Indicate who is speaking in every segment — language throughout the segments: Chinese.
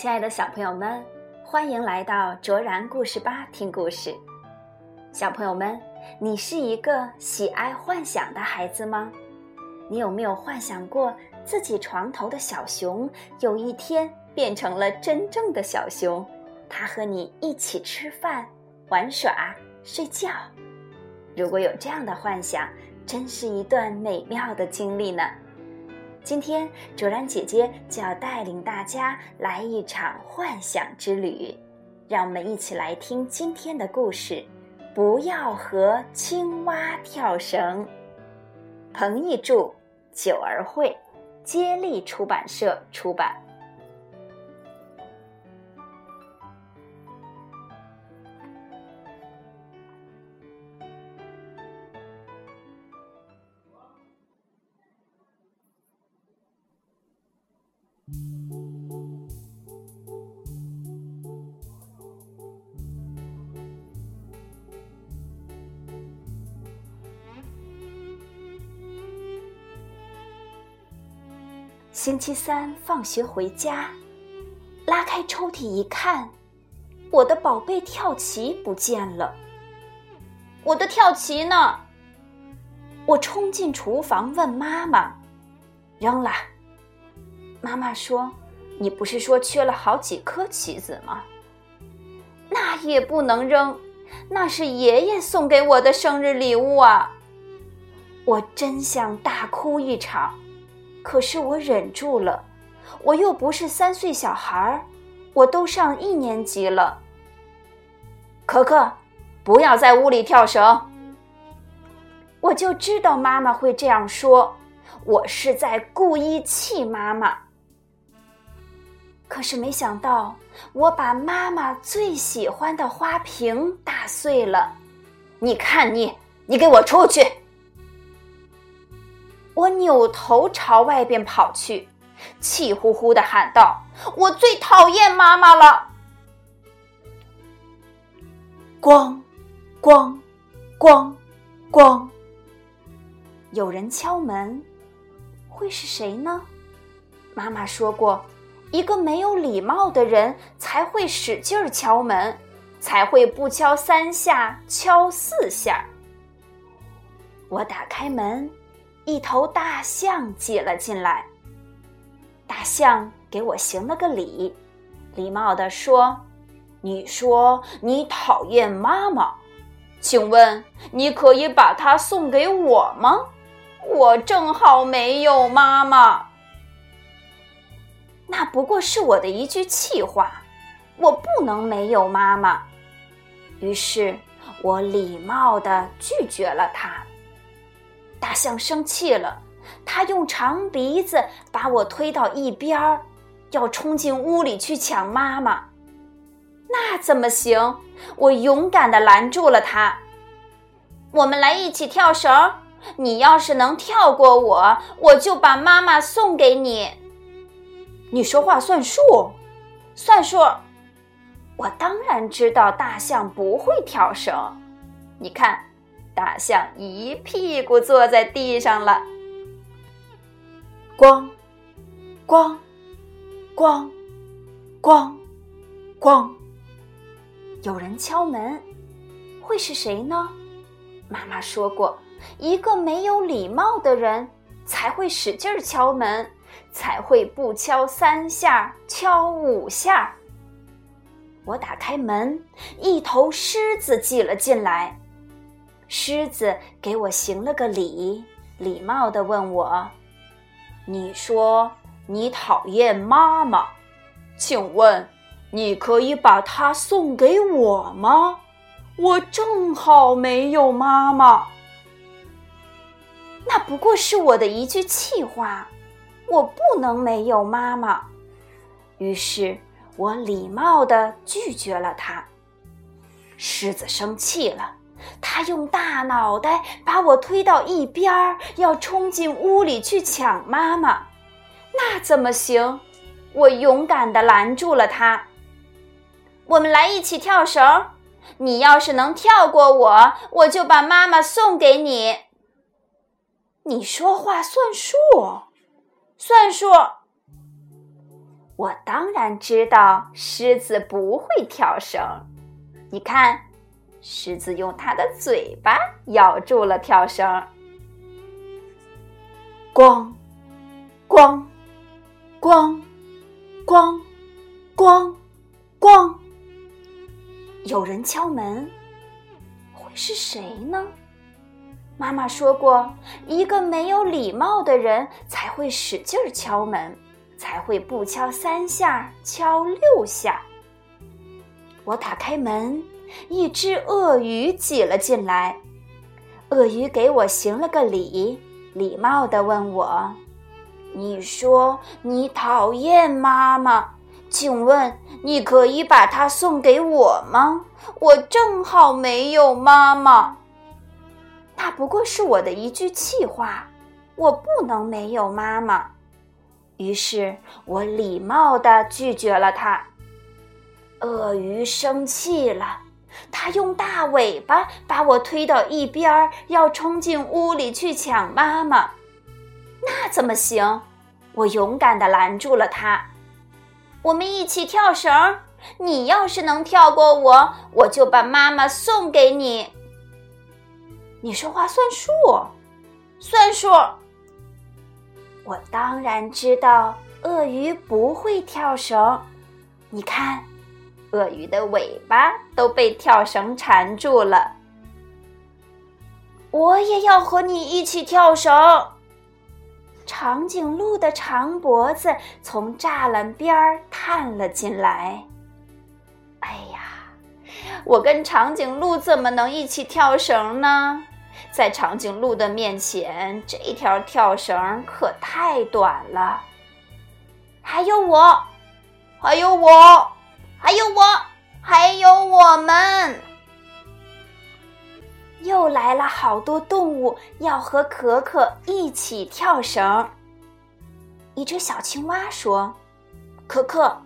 Speaker 1: 亲爱的小朋友们，欢迎来到卓然故事吧听故事。小朋友们，你是一个喜爱幻想的孩子吗？你有没有幻想过自己床头的小熊有一天变成了真正的小熊，它和你一起吃饭、玩耍、睡觉？如果有这样的幻想，真是一段美妙的经历呢。今天，卓然姐姐就要带领大家来一场幻想之旅，让我们一起来听今天的故事。不要和青蛙跳绳。彭懿著，九儿会，接力出版社出版。星期三放学回家，拉开抽屉一看，我的宝贝跳棋不见了。我的跳棋呢？我冲进厨房问妈妈：“扔了。”妈妈说：“你不是说缺了好几颗棋子吗？”那也不能扔，那是爷爷送给我的生日礼物啊！我真想大哭一场。可是我忍住了，我又不是三岁小孩儿，我都上一年级了。可可，不要在屋里跳绳。我就知道妈妈会这样说，我是在故意气妈妈。可是没想到，我把妈妈最喜欢的花瓶打碎了。你看你，你给我出去！我扭头朝外边跑去，气呼呼的喊道：“我最讨厌妈妈了！”咣，咣，咣，咣，有人敲门，会是谁呢？妈妈说过，一个没有礼貌的人才会使劲敲门，才会不敲三下，敲四下。我打开门。一头大象挤了进来，大象给我行了个礼，礼貌地说：“你说你讨厌妈妈，请问你可以把它送给我吗？我正好没有妈妈。”那不过是我的一句气话，我不能没有妈妈。于是我礼貌地拒绝了他。大象生气了，它用长鼻子把我推到一边儿，要冲进屋里去抢妈妈。那怎么行？我勇敢的拦住了它。我们来一起跳绳，你要是能跳过我，我就把妈妈送给你。你说话算数，算数。我当然知道大象不会跳绳，你看。大象一屁股坐在地上了。咣，咣，咣，咣，咣，有人敲门，会是谁呢？妈妈说过，一个没有礼貌的人才会使劲敲门，才会不敲三下，敲五下。我打开门，一头狮子挤了进来。狮子给我行了个礼，礼貌地问我：“你说你讨厌妈妈，请问你可以把它送给我吗？我正好没有妈妈。”那不过是我的一句气话，我不能没有妈妈。于是我礼貌地拒绝了他。狮子生气了。他用大脑袋把我推到一边儿，要冲进屋里去抢妈妈，那怎么行？我勇敢地拦住了他。我们来一起跳绳，你要是能跳过我，我就把妈妈送给你。你说话算数，算数。我当然知道狮子不会跳绳。你看，狮子用它的嘴巴咬住了跳绳。咣，咣，咣，咣，咣，咣。有人敲门，会是谁呢？妈妈说过，一个没有礼貌的人才会使劲敲门。才会不敲三下，敲六下。我打开门，一只鳄鱼挤了进来。鳄鱼给我行了个礼，礼貌地问我：“你说你讨厌妈妈，请问你可以把它送给我吗？我正好没有妈妈。”那不过是我的一句气话，我不能没有妈妈。于是我礼貌地拒绝了他。鳄鱼生气了，它用大尾巴把我推到一边儿，要冲进屋里去抢妈妈。那怎么行？我勇敢地拦住了它。我们一起跳绳。你要是能跳过我，我就把妈妈送给你。你说话算数，算数。我当然知道鳄鱼不会跳绳，你看，鳄鱼的尾巴都被跳绳缠住了。我也要和你一起跳绳。长颈鹿的长脖子从栅栏边儿探了进来。哎呀，我跟长颈鹿怎么能一起跳绳呢？在长颈鹿的面前，这条跳绳可太短了。还有我，还有我，还有我，还有我们。又来了好多动物要和可可一起跳绳。一只小青蛙说：“可可，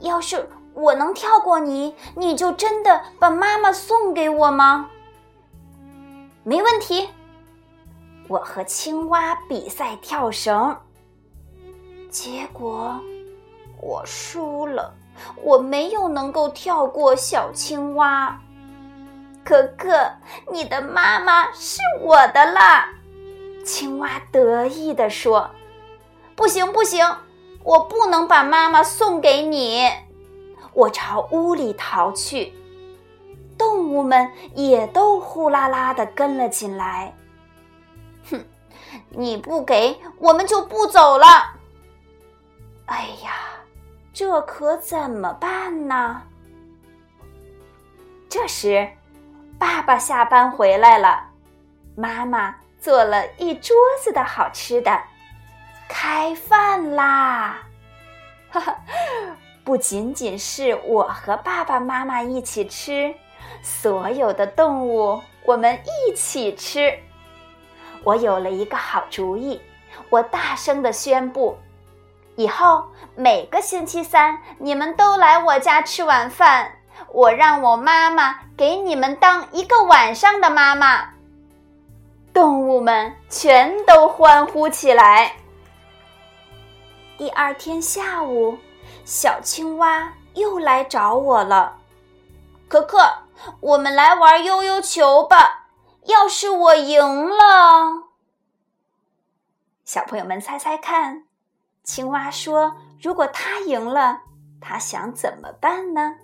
Speaker 1: 要是我能跳过你，你就真的把妈妈送给我吗？”没问题，我和青蛙比赛跳绳，结果我输了，我没有能够跳过小青蛙。可可，你的妈妈是我的啦！青蛙得意地说：“不行不行，我不能把妈妈送给你。”我朝屋里逃去。动物们也都呼啦啦的跟了进来。哼，你不给我们就不走了。哎呀，这可怎么办呢？这时，爸爸下班回来了，妈妈做了一桌子的好吃的，开饭啦！哈哈，不仅仅是我和爸爸妈妈一起吃。所有的动物，我们一起吃。我有了一个好主意，我大声的宣布：以后每个星期三，你们都来我家吃晚饭。我让我妈妈给你们当一个晚上的妈妈。动物们全都欢呼起来。第二天下午，小青蛙又来找我了，可可。我们来玩悠悠球吧！要是我赢了，小朋友们猜猜看，青蛙说：“如果他赢了，他想怎么办呢？”